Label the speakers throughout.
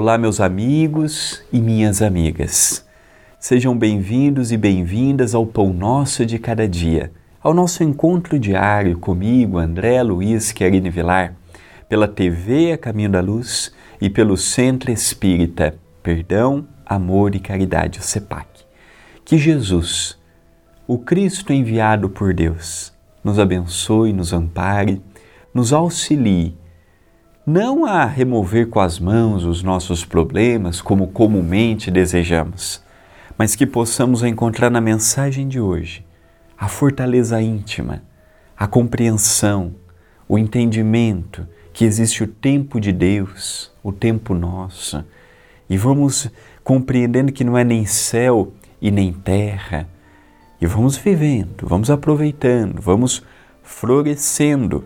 Speaker 1: Olá, meus amigos e minhas amigas. Sejam bem-vindos e bem-vindas ao Pão Nosso de Cada Dia, ao nosso encontro diário comigo, André Luiz Querine Vilar, pela TV A Caminho da Luz e pelo Centro Espírita Perdão, Amor e Caridade, o CEPAC. Que Jesus, o Cristo enviado por Deus, nos abençoe, nos ampare, nos auxilie não a remover com as mãos os nossos problemas como comumente desejamos, mas que possamos encontrar na mensagem de hoje a fortaleza íntima, a compreensão, o entendimento que existe o tempo de Deus, o tempo nosso, e vamos compreendendo que não é nem céu e nem terra, e vamos vivendo, vamos aproveitando, vamos florescendo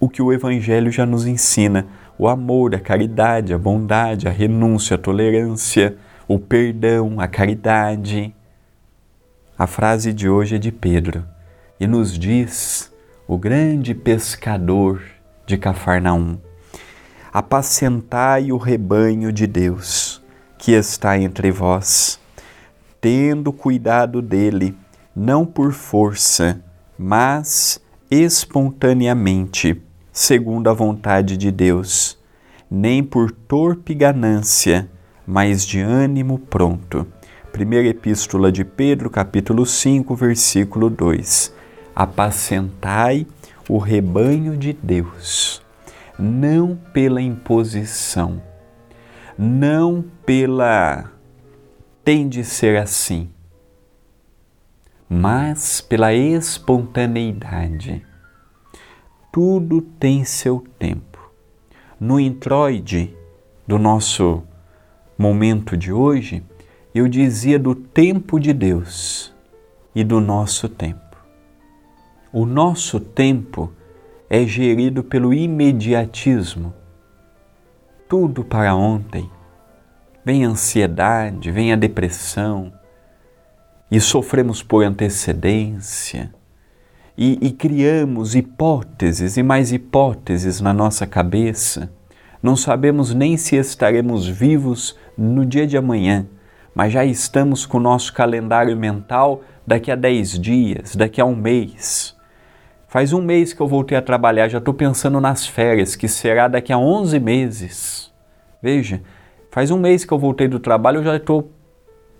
Speaker 1: o que o Evangelho já nos ensina: o amor, a caridade, a bondade, a renúncia, a tolerância, o perdão, a caridade. A frase de hoje é de Pedro e nos diz o grande pescador de Cafarnaum: Apacentai o rebanho de Deus que está entre vós, tendo cuidado dele, não por força, mas espontaneamente segundo a vontade de Deus, nem por torpe ganância, mas de ânimo pronto. Primeira Epístola de Pedro, capítulo 5, versículo 2. Apacentai o rebanho de Deus, não pela imposição, não pela tem de ser assim, mas pela espontaneidade tudo tem seu tempo. No introide do nosso momento de hoje, eu dizia do tempo de Deus e do nosso tempo. O nosso tempo é gerido pelo imediatismo. Tudo para ontem. Vem a ansiedade, vem a depressão, e sofremos por antecedência e, e criamos hipóteses e mais hipóteses na nossa cabeça. Não sabemos nem se estaremos vivos no dia de amanhã, mas já estamos com o nosso calendário mental daqui a 10 dias, daqui a um mês. Faz um mês que eu voltei a trabalhar, já estou pensando nas férias, que será daqui a 11 meses. Veja, faz um mês que eu voltei do trabalho, eu já estou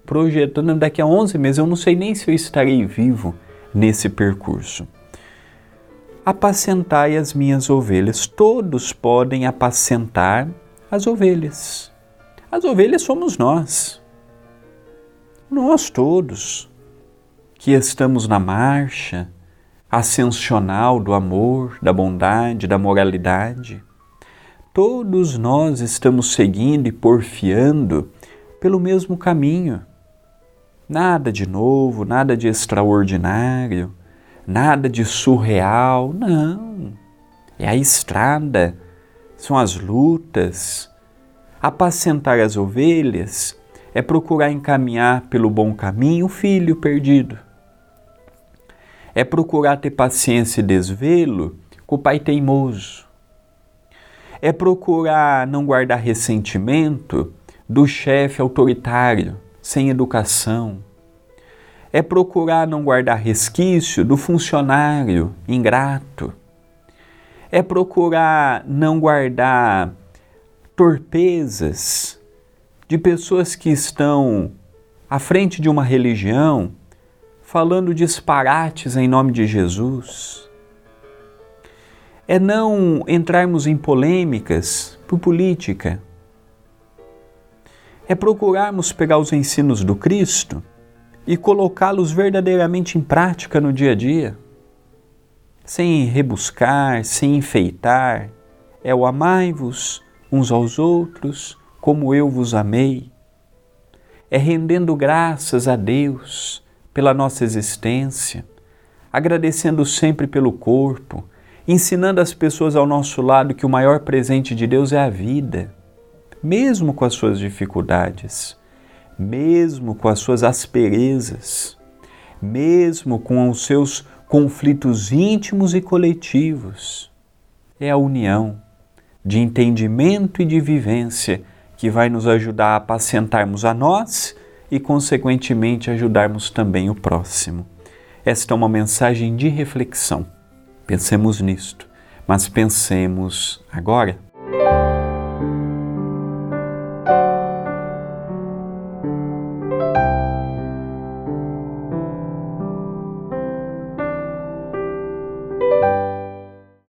Speaker 1: projetando daqui a 11 meses, eu não sei nem se eu estarei vivo nesse percurso. Apacentai as minhas ovelhas. Todos podem apacentar as ovelhas. As ovelhas somos nós. Nós todos que estamos na marcha ascensional do amor, da bondade, da moralidade. Todos nós estamos seguindo e porfiando pelo mesmo caminho. Nada de novo, nada de extraordinário, nada de surreal, não. É a estrada, são as lutas. Apacentar as ovelhas é procurar encaminhar pelo bom caminho o filho perdido. É procurar ter paciência e desvelo com o pai teimoso. É procurar não guardar ressentimento do chefe autoritário sem educação. É procurar não guardar resquício do funcionário ingrato. É procurar não guardar torpezas de pessoas que estão à frente de uma religião falando disparates em nome de Jesus. É não entrarmos em polêmicas por política é procurarmos pegar os ensinos do Cristo e colocá-los verdadeiramente em prática no dia a dia, sem rebuscar, sem enfeitar. É o amai-vos uns aos outros como eu vos amei. É rendendo graças a Deus pela nossa existência, agradecendo sempre pelo corpo, ensinando as pessoas ao nosso lado que o maior presente de Deus é a vida mesmo com as suas dificuldades, mesmo com as suas asperezas, mesmo com os seus conflitos íntimos e coletivos. É a união de entendimento e de vivência que vai nos ajudar a apacentarmos a nós e, consequentemente, ajudarmos também o próximo. Esta é uma mensagem de reflexão. Pensemos nisto, mas pensemos agora